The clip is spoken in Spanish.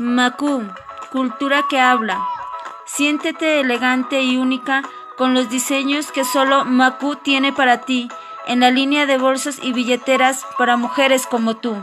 Maku, cultura que habla. Siéntete elegante y única con los diseños que solo Maku tiene para ti en la línea de bolsas y billeteras para mujeres como tú.